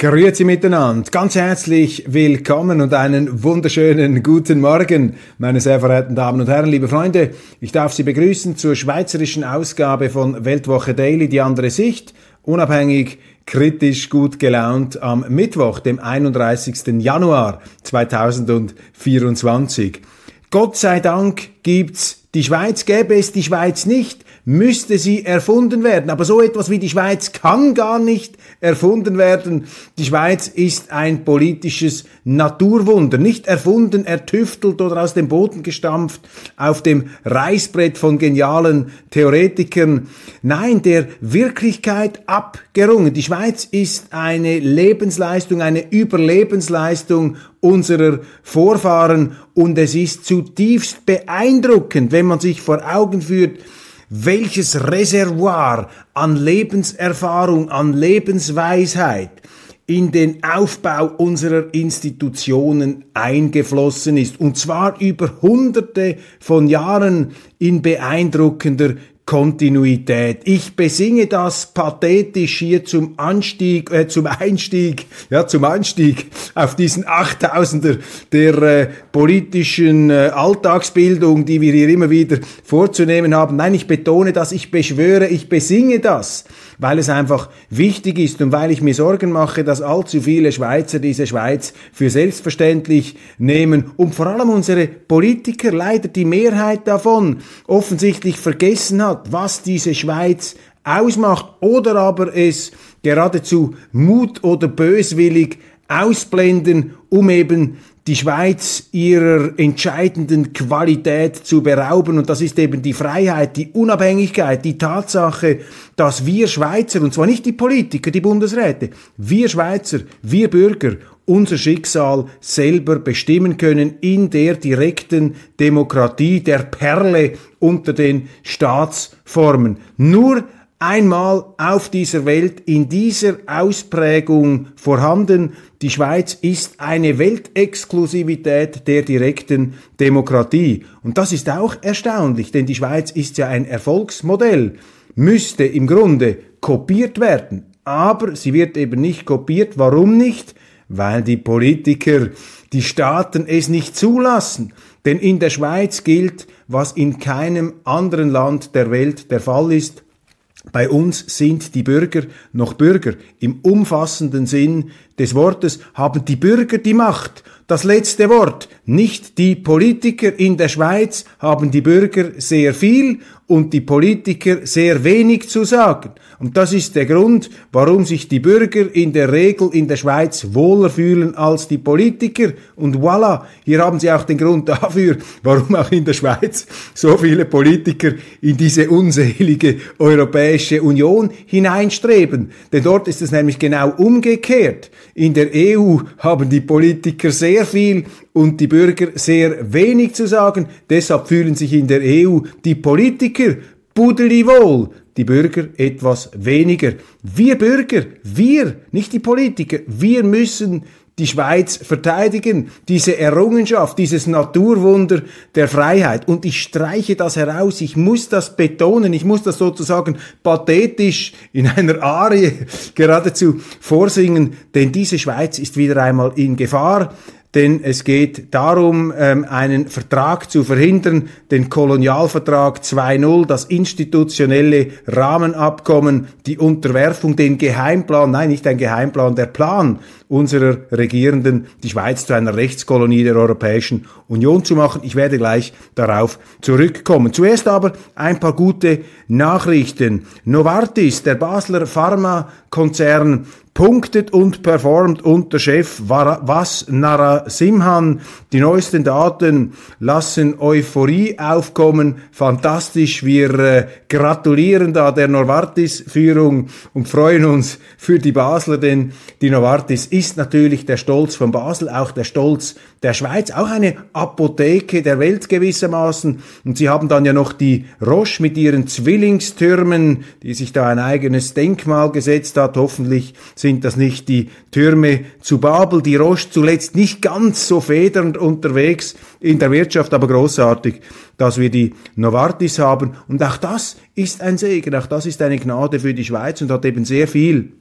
Grüezi miteinander, ganz herzlich willkommen und einen wunderschönen guten Morgen, meine sehr verehrten Damen und Herren, liebe Freunde. Ich darf Sie begrüßen zur schweizerischen Ausgabe von Weltwoche Daily, die andere Sicht, unabhängig, kritisch, gut gelaunt am Mittwoch, dem 31. Januar 2024. Gott sei Dank gibt's die Schweiz, gäbe es die Schweiz nicht, müsste sie erfunden werden. Aber so etwas wie die Schweiz kann gar nicht erfunden werden. Die Schweiz ist ein politisches Naturwunder, nicht erfunden, ertüftelt oder aus dem Boden gestampft auf dem Reißbrett von genialen Theoretikern. Nein, der Wirklichkeit abgerungen. Die Schweiz ist eine Lebensleistung, eine Überlebensleistung unserer Vorfahren und es ist zutiefst beeindruckend, wenn man sich vor Augen führt, welches Reservoir an Lebenserfahrung, an Lebensweisheit in den Aufbau unserer Institutionen eingeflossen ist. Und zwar über hunderte von Jahren in beeindruckender Kontinuität. Ich besinge das pathetisch hier zum Anstieg, äh, zum Einstieg, ja, zum Anstieg auf diesen Achttausender der äh, politischen äh, Alltagsbildung, die wir hier immer wieder vorzunehmen haben. Nein, ich betone das, ich beschwöre, ich besinge das weil es einfach wichtig ist und weil ich mir Sorgen mache, dass allzu viele Schweizer diese Schweiz für selbstverständlich nehmen und vor allem unsere Politiker, leider die Mehrheit davon, offensichtlich vergessen hat, was diese Schweiz ausmacht oder aber es geradezu mut oder böswillig ausblenden, um eben die Schweiz ihrer entscheidenden Qualität zu berauben. Und das ist eben die Freiheit, die Unabhängigkeit, die Tatsache, dass wir Schweizer, und zwar nicht die Politiker, die Bundesräte, wir Schweizer, wir Bürger, unser Schicksal selber bestimmen können in der direkten Demokratie, der Perle unter den Staatsformen. Nur einmal auf dieser Welt in dieser Ausprägung vorhanden. Die Schweiz ist eine Weltexklusivität der direkten Demokratie. Und das ist auch erstaunlich, denn die Schweiz ist ja ein Erfolgsmodell, müsste im Grunde kopiert werden. Aber sie wird eben nicht kopiert. Warum nicht? Weil die Politiker, die Staaten es nicht zulassen. Denn in der Schweiz gilt, was in keinem anderen Land der Welt der Fall ist, bei uns sind die Bürger noch Bürger. Im umfassenden Sinn des Wortes haben die Bürger die Macht. Das letzte Wort. Nicht die Politiker in der Schweiz haben die Bürger sehr viel und die Politiker sehr wenig zu sagen. Und das ist der Grund, warum sich die Bürger in der Regel in der Schweiz wohler fühlen als die Politiker. Und voilà, hier haben Sie auch den Grund dafür, warum auch in der Schweiz so viele Politiker in diese unselige Europäische Union hineinstreben. Denn dort ist es nämlich genau umgekehrt. In der EU haben die Politiker sehr viel und die Bürger sehr wenig zu sagen. Deshalb fühlen sich in der EU die Politiker wohl, die Bürger etwas weniger. Wir Bürger, wir, nicht die Politiker, wir müssen die Schweiz verteidigen, diese Errungenschaft, dieses Naturwunder der Freiheit. Und ich streiche das heraus, ich muss das betonen, ich muss das sozusagen pathetisch in einer Arie geradezu vorsingen, denn diese Schweiz ist wieder einmal in Gefahr denn es geht darum, ähm, einen Vertrag zu verhindern, den Kolonialvertrag 2.0, das institutionelle Rahmenabkommen, die Unterwerfung, den Geheimplan, nein, nicht ein Geheimplan, der Plan unserer Regierenden, die Schweiz zu einer Rechtskolonie der Europäischen Union zu machen. Ich werde gleich darauf zurückkommen. Zuerst aber ein paar gute Nachrichten. Novartis, der Basler Pharmakonzern, punktet und performt unter Chef Was Narasimhan. Die neuesten Daten lassen Euphorie aufkommen. Fantastisch. Wir äh, gratulieren da der Novartis-Führung und freuen uns für die Basler, denn die Novartis ist natürlich der Stolz von Basel, auch der Stolz der Schweiz, auch eine Apotheke der Welt gewissermaßen. Und sie haben dann ja noch die Roche mit ihren Zwillingstürmen, die sich da ein eigenes Denkmal gesetzt hat. Hoffentlich sind das nicht die Türme zu Babel. Die Roche zuletzt nicht ganz so federnd unterwegs in der Wirtschaft, aber großartig, dass wir die Novartis haben. Und auch das ist ein Segen, auch das ist eine Gnade für die Schweiz und hat eben sehr viel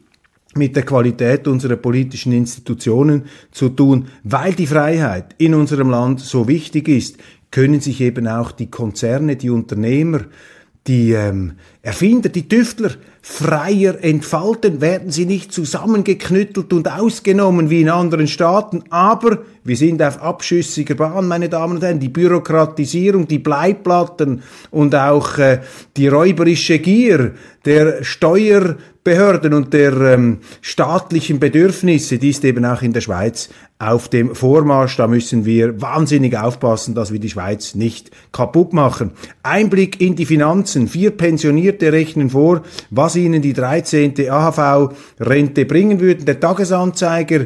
mit der Qualität unserer politischen Institutionen zu tun, weil die Freiheit in unserem Land so wichtig ist, können sich eben auch die Konzerne, die Unternehmer, die ähm, Erfinder, die Tüftler freier entfalten, werden sie nicht zusammengeknüttelt und ausgenommen wie in anderen Staaten, aber wir sind auf abschüssiger Bahn, meine Damen und Herren, die Bürokratisierung, die Bleiplatten und auch äh, die räuberische Gier der Steuerbehörden und der ähm, staatlichen Bedürfnisse, die ist eben auch in der Schweiz auf dem Vormarsch. Da müssen wir wahnsinnig aufpassen, dass wir die Schweiz nicht kaputt machen. Einblick in die Finanzen. Vier Pensionierte rechnen vor, was ihnen die 13. AHV-Rente bringen würden. Der Tagesanzeiger,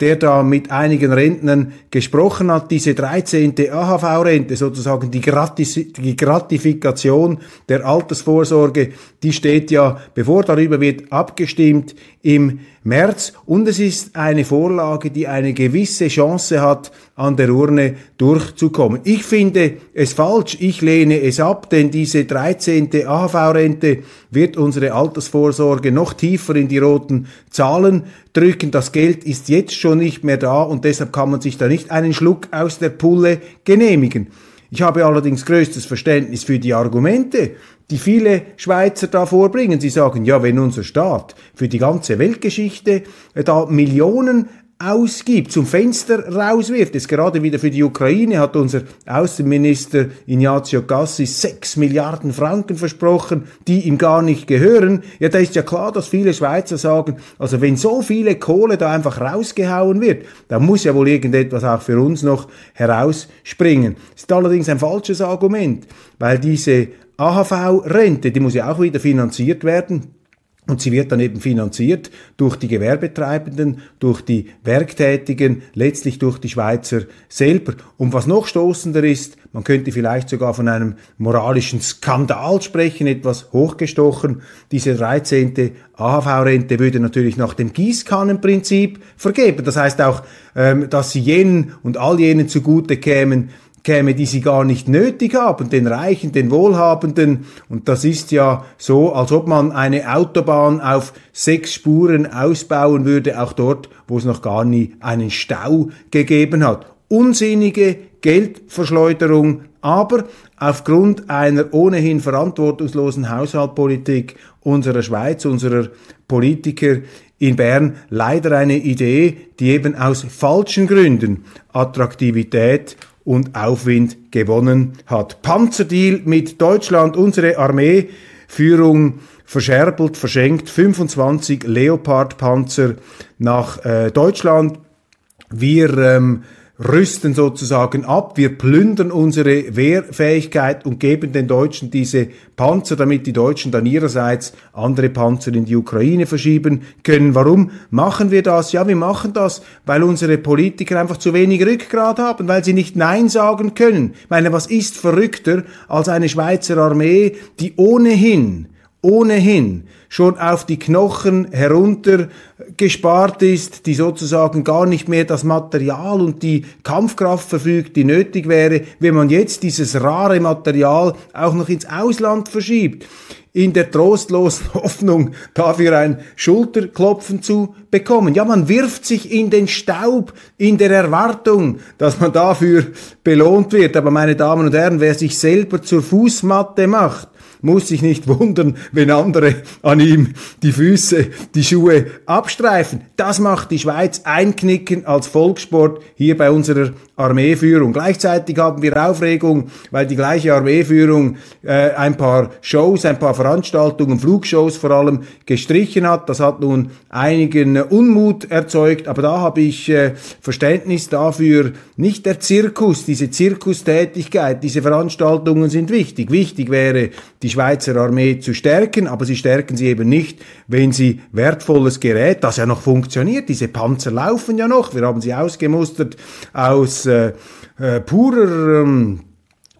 der da mit einigen Rentnern gesprochen hat, diese 13. AHV-Rente, sozusagen die, Gratis die Gratifikation der Altersvorsorge, die steht ja, bevor darüber wird abgestimmt, im März und es ist eine Vorlage, die eine gewisse Chance hat, an der Urne durchzukommen. Ich finde es falsch, ich lehne es ab, denn diese 13. AHV-Rente wird unsere Altersvorsorge noch tiefer in die roten Zahlen drücken. Das Geld ist jetzt schon nicht mehr da und deshalb kann man sich da nicht einen Schluck aus der Pulle genehmigen. Ich habe allerdings größtes Verständnis für die Argumente, die viele Schweizer da vorbringen. Sie sagen, ja, wenn unser Staat für die ganze Weltgeschichte da Millionen ausgibt, zum Fenster rauswirft. Jetzt gerade wieder für die Ukraine hat unser Außenminister Ignazio Cassis sechs Milliarden Franken versprochen, die ihm gar nicht gehören. Ja, da ist ja klar, dass viele Schweizer sagen, also wenn so viele Kohle da einfach rausgehauen wird, dann muss ja wohl irgendetwas auch für uns noch herausspringen. Das ist allerdings ein falsches Argument, weil diese AHV-Rente, die muss ja auch wieder finanziert werden. Und sie wird dann eben finanziert durch die Gewerbetreibenden, durch die Werktätigen, letztlich durch die Schweizer selber. Und was noch stoßender ist, man könnte vielleicht sogar von einem moralischen Skandal sprechen, etwas hochgestochen. Diese 13. AHV-Rente würde natürlich nach dem Gießkannenprinzip vergeben. Das heißt auch, ähm, dass sie jenen und all jenen zugute kämen, käme, die sie gar nicht nötig haben, den Reichen, den Wohlhabenden. Und das ist ja so, als ob man eine Autobahn auf sechs Spuren ausbauen würde, auch dort, wo es noch gar nie einen Stau gegeben hat. Unsinnige Geldverschleuderung, aber aufgrund einer ohnehin verantwortungslosen Haushaltpolitik unserer Schweiz, unserer Politiker in Bern leider eine Idee, die eben aus falschen Gründen Attraktivität und Aufwind gewonnen hat. Panzerdeal mit Deutschland, unsere Armeeführung verscherbelt, verschenkt 25 Leopard-Panzer nach äh, Deutschland. Wir ähm, rüsten sozusagen ab, wir plündern unsere Wehrfähigkeit und geben den Deutschen diese Panzer, damit die Deutschen dann ihrerseits andere Panzer in die Ukraine verschieben können. Warum machen wir das? Ja, wir machen das, weil unsere Politiker einfach zu wenig Rückgrat haben, weil sie nicht Nein sagen können. Ich meine, was ist verrückter als eine Schweizer Armee, die ohnehin ohnehin schon auf die Knochen heruntergespart ist, die sozusagen gar nicht mehr das Material und die Kampfkraft verfügt, die nötig wäre, wenn man jetzt dieses rare Material auch noch ins Ausland verschiebt in der trostlosen Hoffnung, dafür ein Schulterklopfen zu bekommen. Ja, man wirft sich in den Staub in der Erwartung, dass man dafür belohnt wird. Aber meine Damen und Herren, wer sich selber zur Fußmatte macht, muss sich nicht wundern, wenn andere an ihm die Füße, die Schuhe abstreifen. Das macht die Schweiz einknicken als Volkssport hier bei unserer Armeeführung. Gleichzeitig haben wir Aufregung, weil die gleiche Armeeführung äh, ein paar Shows, ein paar Veranstaltungen, Flugshows vor allem gestrichen hat. Das hat nun einigen Unmut erzeugt, aber da habe ich äh, Verständnis dafür. Nicht der Zirkus, diese Zirkustätigkeit, diese Veranstaltungen sind wichtig. Wichtig wäre, die Schweizer Armee zu stärken, aber sie stärken sie eben nicht, wenn sie wertvolles Gerät, das ja noch funktioniert, diese Panzer laufen ja noch, wir haben sie ausgemustert aus äh, äh, purer ähm,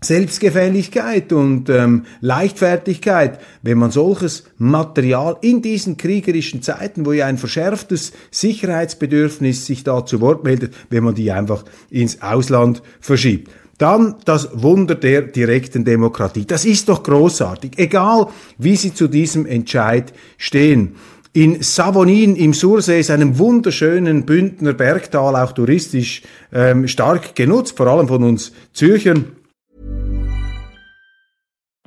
Selbstgefälligkeit und ähm, Leichtfertigkeit, wenn man solches Material in diesen kriegerischen Zeiten, wo ja ein verschärftes Sicherheitsbedürfnis sich da zu Wort meldet, wenn man die einfach ins Ausland verschiebt. Dann das Wunder der direkten Demokratie. Das ist doch großartig, egal wie Sie zu diesem Entscheid stehen. In Savonin im Sursee ist einem wunderschönen Bündner Bergtal auch touristisch ähm, stark genutzt, vor allem von uns Zürchern.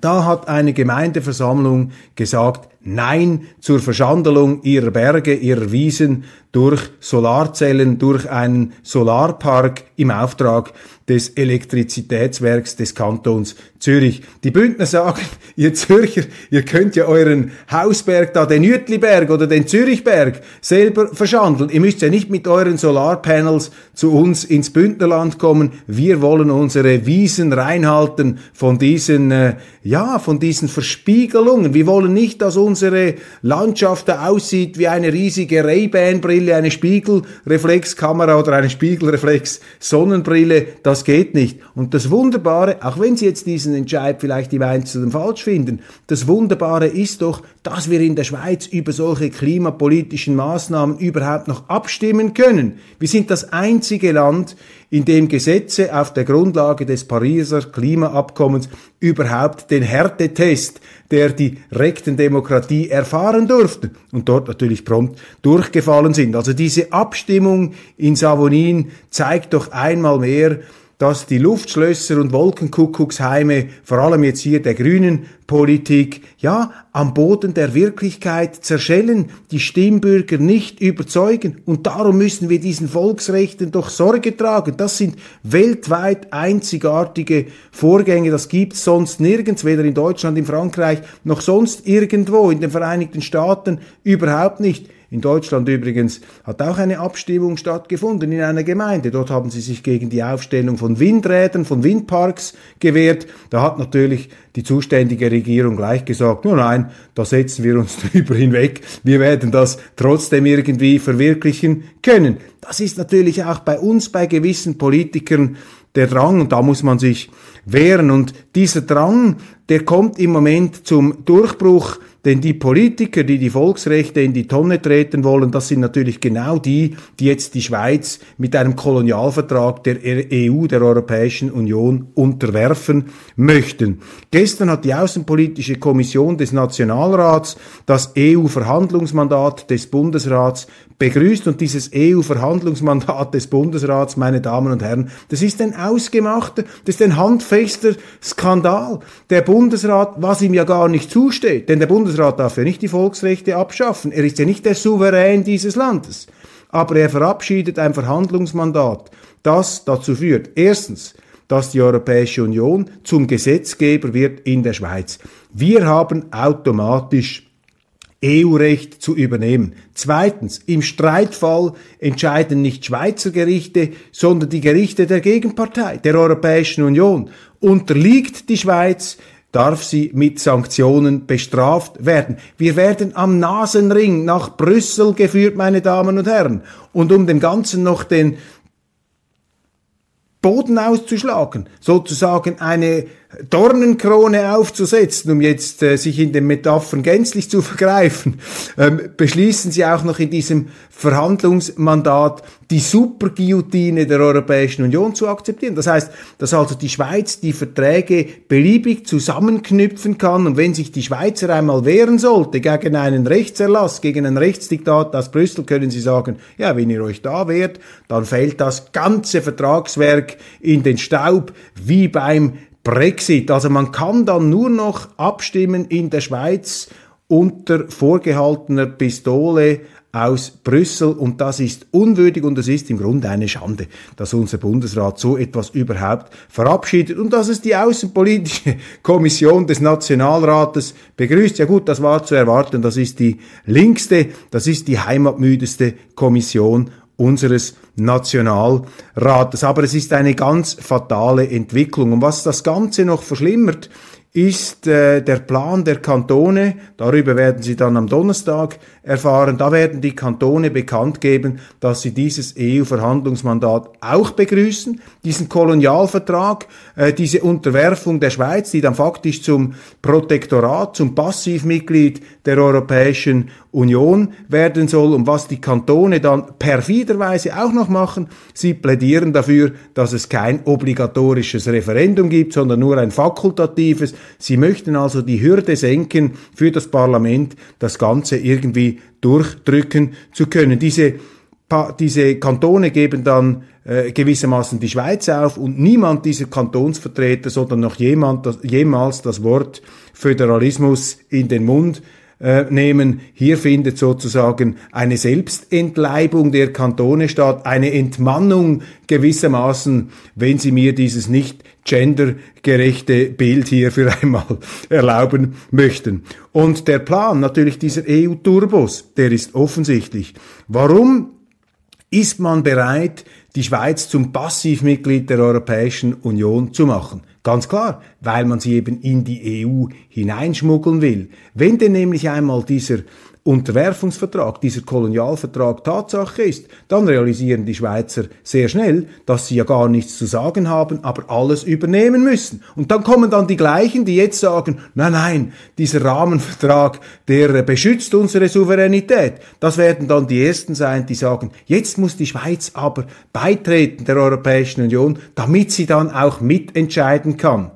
Da hat eine Gemeindeversammlung gesagt, Nein zur Verschandelung ihrer Berge, ihrer Wiesen durch Solarzellen, durch einen Solarpark im Auftrag des Elektrizitätswerks des Kantons Zürich. Die Bündner sagen, ihr Zürcher, ihr könnt ja euren Hausberg da, den Jütliberg oder den Zürichberg selber verschandeln. Ihr müsst ja nicht mit euren Solarpanels zu uns ins Bündnerland kommen. Wir wollen unsere Wiesen reinhalten von diesen, äh, ja, von diesen Verspiegelungen. Wir wollen nicht, dass unsere Landschaft da aussieht wie eine riesige Ray-Ban-Brille, eine Spiegelreflexkamera oder eine Spiegelreflex-Sonnenbrille. Das geht nicht. Und das Wunderbare, auch wenn Sie jetzt diesen Entscheid vielleicht im Einzelnen falsch finden, das Wunderbare ist doch, dass wir in der Schweiz über solche klimapolitischen Maßnahmen überhaupt noch abstimmen können. Wir sind das einzige Land, in dem Gesetze auf der Grundlage des Pariser Klimaabkommens überhaupt den Härtetest der direkten Demokratie erfahren durften und dort natürlich prompt durchgefallen sind. Also diese Abstimmung in Savonin zeigt doch einmal mehr, dass die Luftschlösser und Wolkenkuckucksheime, vor allem jetzt hier der grünen Politik, ja, am Boden der Wirklichkeit zerschellen, die Stimmbürger nicht überzeugen. Und darum müssen wir diesen Volksrechten doch Sorge tragen. Das sind weltweit einzigartige Vorgänge. Das gibt's sonst nirgends, weder in Deutschland, in Frankreich, noch sonst irgendwo, in den Vereinigten Staaten überhaupt nicht. In Deutschland übrigens hat auch eine Abstimmung stattgefunden in einer Gemeinde. Dort haben sie sich gegen die Aufstellung von Windrädern, von Windparks gewehrt. Da hat natürlich die zuständige Regierung gleich gesagt, nur nein, da setzen wir uns drüber hinweg. Wir werden das trotzdem irgendwie verwirklichen können. Das ist natürlich auch bei uns, bei gewissen Politikern der Drang, und da muss man sich wehren. Und dieser Drang, der kommt im Moment zum Durchbruch denn die Politiker, die die Volksrechte in die Tonne treten wollen, das sind natürlich genau die, die jetzt die Schweiz mit einem Kolonialvertrag der EU, der Europäischen Union, unterwerfen möchten. Gestern hat die Außenpolitische Kommission des Nationalrats das EU-Verhandlungsmandat des Bundesrats begrüßt und dieses EU-Verhandlungsmandat des Bundesrats, meine Damen und Herren, das ist ein ausgemachter, das ist ein handfester Skandal. Der Bundesrat, was ihm ja gar nicht zusteht, denn der Bundesrat darf ja nicht die Volksrechte abschaffen, er ist ja nicht der Souverän dieses Landes, aber er verabschiedet ein Verhandlungsmandat, das dazu führt, erstens, dass die Europäische Union zum Gesetzgeber wird in der Schweiz. Wir haben automatisch EU-Recht zu übernehmen. Zweitens, im Streitfall entscheiden nicht Schweizer Gerichte, sondern die Gerichte der Gegenpartei, der Europäischen Union. Unterliegt die Schweiz darf sie mit Sanktionen bestraft werden. Wir werden am Nasenring nach Brüssel geführt, meine Damen und Herren. Und um dem Ganzen noch den Boden auszuschlagen, sozusagen eine Dornenkrone aufzusetzen, um jetzt äh, sich in den Metaphern gänzlich zu vergreifen, ähm, beschließen sie auch noch in diesem Verhandlungsmandat die Superguillotine der Europäischen Union zu akzeptieren. Das heißt, dass also die Schweiz die Verträge beliebig zusammenknüpfen kann und wenn sich die Schweizer einmal wehren sollte gegen einen Rechtserlass, gegen ein Rechtsdiktat aus Brüssel, können sie sagen, ja, wenn ihr euch da wehrt, dann fällt das ganze Vertragswerk in den Staub wie beim Brexit. Also man kann dann nur noch abstimmen in der Schweiz unter vorgehaltener Pistole aus Brüssel und das ist unwürdig und es ist im Grunde eine Schande, dass unser Bundesrat so etwas überhaupt verabschiedet und dass es die Außenpolitische Kommission des Nationalrates begrüßt. Ja gut, das war zu erwarten, das ist die linkste, das ist die heimatmüdeste Kommission unseres Nationalrates. Aber es ist eine ganz fatale Entwicklung. Und was das Ganze noch verschlimmert, ist äh, der Plan der Kantone, darüber werden Sie dann am Donnerstag erfahren, da werden die Kantone bekannt geben, dass sie dieses EU-Verhandlungsmandat auch begrüßen, diesen Kolonialvertrag, äh, diese Unterwerfung der Schweiz, die dann faktisch zum Protektorat, zum Passivmitglied der Europäischen Union werden soll und was die Kantone dann perfiderweise auch noch machen, sie plädieren dafür, dass es kein obligatorisches Referendum gibt, sondern nur ein fakultatives. Sie möchten also die Hürde senken für das Parlament, das Ganze irgendwie durchdrücken zu können. Diese diese Kantone geben dann äh, gewissermaßen die Schweiz auf und niemand dieser Kantonsvertreter, sondern noch jemand, das, jemals das Wort Föderalismus in den Mund äh, nehmen. Hier findet sozusagen eine Selbstentleibung der Kantone statt, eine Entmannung gewissermaßen, wenn Sie mir dieses nicht gendergerechte Bild hier für einmal erlauben möchten. Und der Plan natürlich dieser EU-Turbos, der ist offensichtlich. Warum ist man bereit, die Schweiz zum Passivmitglied der Europäischen Union zu machen? Ganz klar, weil man sie eben in die EU hineinschmuggeln will. Wenn denn nämlich einmal dieser Unterwerfungsvertrag, dieser Kolonialvertrag Tatsache ist, dann realisieren die Schweizer sehr schnell, dass sie ja gar nichts zu sagen haben, aber alles übernehmen müssen. Und dann kommen dann die gleichen, die jetzt sagen, nein, nein, dieser Rahmenvertrag, der beschützt unsere Souveränität. Das werden dann die ersten sein, die sagen, jetzt muss die Schweiz aber beitreten der Europäischen Union, damit sie dann auch mitentscheiden kann.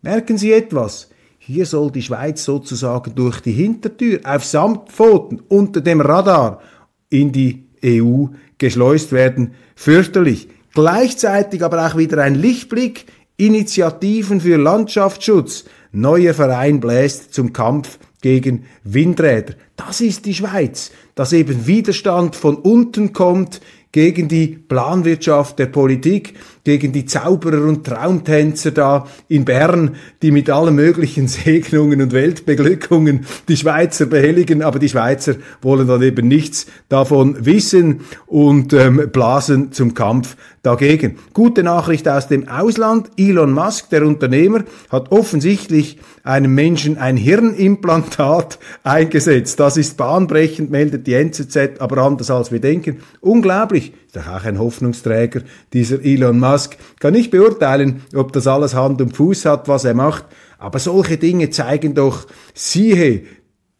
Merken Sie etwas? Hier soll die Schweiz sozusagen durch die Hintertür auf Samtpfoten unter dem Radar in die EU geschleust werden. Fürchterlich. Gleichzeitig aber auch wieder ein Lichtblick. Initiativen für Landschaftsschutz. Neuer Verein bläst zum Kampf gegen Windräder. Das ist die Schweiz, dass eben Widerstand von unten kommt gegen die Planwirtschaft der Politik, gegen die Zauberer und Traumtänzer da in Bern, die mit allen möglichen Segnungen und Weltbeglückungen die Schweizer behelligen, aber die Schweizer wollen dann eben nichts davon wissen und ähm, blasen zum Kampf dagegen. Gute Nachricht aus dem Ausland. Elon Musk, der Unternehmer, hat offensichtlich einem Menschen ein Hirnimplantat eingesetzt. Das ist bahnbrechend, meldet die NZZ, aber anders als wir denken. Unglaublich. Ist doch auch ein Hoffnungsträger, dieser Elon Musk. Kann nicht beurteilen, ob das alles Hand und Fuß hat, was er macht. Aber solche Dinge zeigen doch, siehe,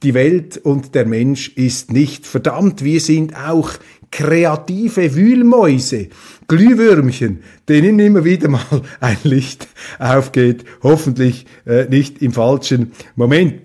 die Welt und der Mensch ist nicht verdammt. Wir sind auch kreative Wühlmäuse, Glühwürmchen, denen immer wieder mal ein Licht aufgeht, hoffentlich äh, nicht im falschen Moment.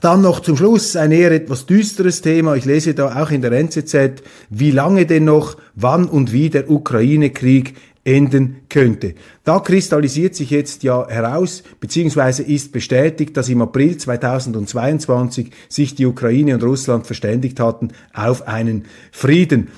Dann noch zum Schluss ein eher etwas düsteres Thema. Ich lese da auch in der NZZ, wie lange denn noch, wann und wie der Ukraine-Krieg enden könnte. Da kristallisiert sich jetzt ja heraus, beziehungsweise ist bestätigt, dass im April 2022 sich die Ukraine und Russland verständigt hatten auf einen Frieden.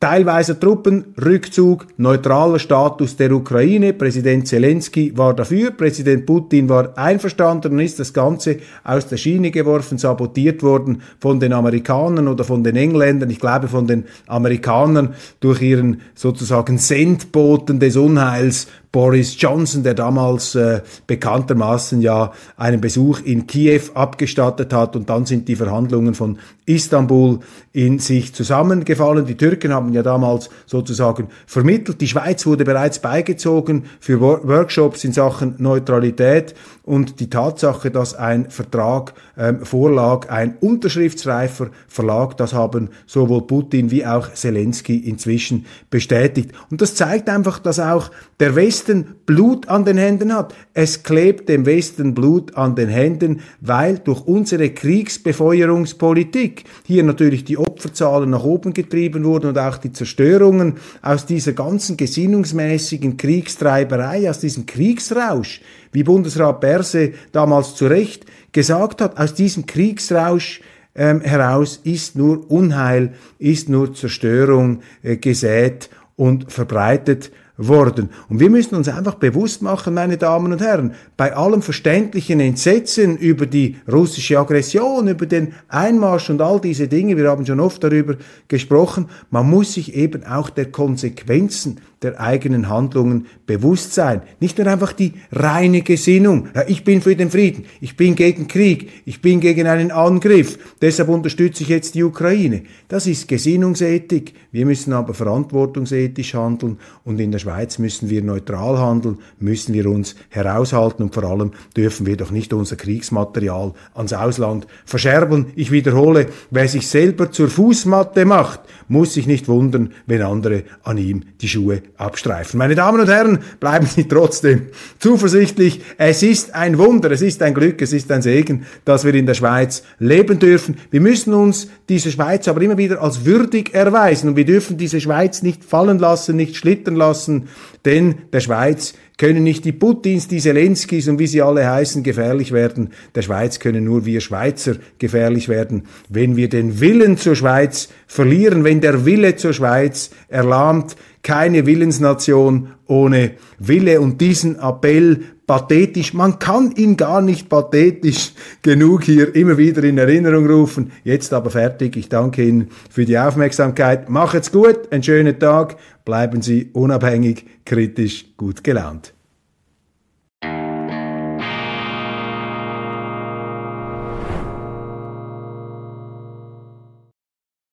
Teilweise Truppenrückzug, neutraler Status der Ukraine. Präsident Zelensky war dafür, Präsident Putin war einverstanden und ist das Ganze aus der Schiene geworfen, sabotiert worden von den Amerikanern oder von den Engländern. Ich glaube von den Amerikanern durch ihren sozusagen Sendboten des Unheils Boris Johnson, der damals äh, bekanntermaßen ja einen Besuch in Kiew abgestattet hat und dann sind die Verhandlungen von Istanbul in sich zusammengefallen. Die Türken haben ja damals sozusagen vermittelt. Die Schweiz wurde bereits beigezogen für Workshops in Sachen Neutralität und die Tatsache, dass ein Vertrag ähm, vorlag, ein unterschriftsreifer Verlag, das haben sowohl Putin wie auch Zelensky inzwischen bestätigt. Und das zeigt einfach, dass auch der Westen Blut an den Händen hat. Es klebt dem Westen Blut an den Händen, weil durch unsere Kriegsbefeuerungspolitik hier natürlich die Opferzahlen nach oben getrieben wurden und auch die Zerstörungen aus dieser ganzen gesinnungsmäßigen Kriegstreiberei, aus diesem Kriegsrausch, wie Bundesrat Berse damals zu Recht gesagt hat, aus diesem Kriegsrausch ähm, heraus ist nur Unheil, ist nur Zerstörung äh, gesät und verbreitet worden. Und wir müssen uns einfach bewusst machen, meine Damen und Herren, bei allem verständlichen Entsetzen über die russische Aggression, über den Einmarsch und all diese Dinge, wir haben schon oft darüber gesprochen, man muss sich eben auch der Konsequenzen der eigenen Handlungen bewusst sein. Nicht nur einfach die reine Gesinnung. Ich bin für den Frieden, ich bin gegen Krieg, ich bin gegen einen Angriff, deshalb unterstütze ich jetzt die Ukraine. Das ist Gesinnungsethik. Wir müssen aber verantwortungsethisch handeln und in der Schweiz müssen wir neutral handeln, müssen wir uns heraushalten und vor allem dürfen wir doch nicht unser Kriegsmaterial ans Ausland verscherben. Ich wiederhole, wer sich selber zur Fußmatte macht, muss sich nicht wundern, wenn andere an ihm die Schuhe abstreifen. Meine Damen und Herren, bleiben Sie trotzdem zuversichtlich. Es ist ein Wunder, es ist ein Glück, es ist ein Segen, dass wir in der Schweiz leben dürfen. Wir müssen uns diese Schweiz aber immer wieder als würdig erweisen und wir dürfen diese Schweiz nicht fallen lassen, nicht schlittern lassen, denn der Schweiz können nicht die Putins, die Zelenskis und wie sie alle heißen gefährlich werden. Der Schweiz können nur wir Schweizer gefährlich werden, wenn wir den Willen zur Schweiz verlieren, wenn der Wille zur Schweiz erlahmt. Keine Willensnation ohne Wille und diesen Appell pathetisch, man kann ihn gar nicht pathetisch genug hier immer wieder in Erinnerung rufen. Jetzt aber fertig. Ich danke Ihnen für die Aufmerksamkeit. Macht's gut, einen schönen Tag, bleiben Sie unabhängig, kritisch, gut gelaunt.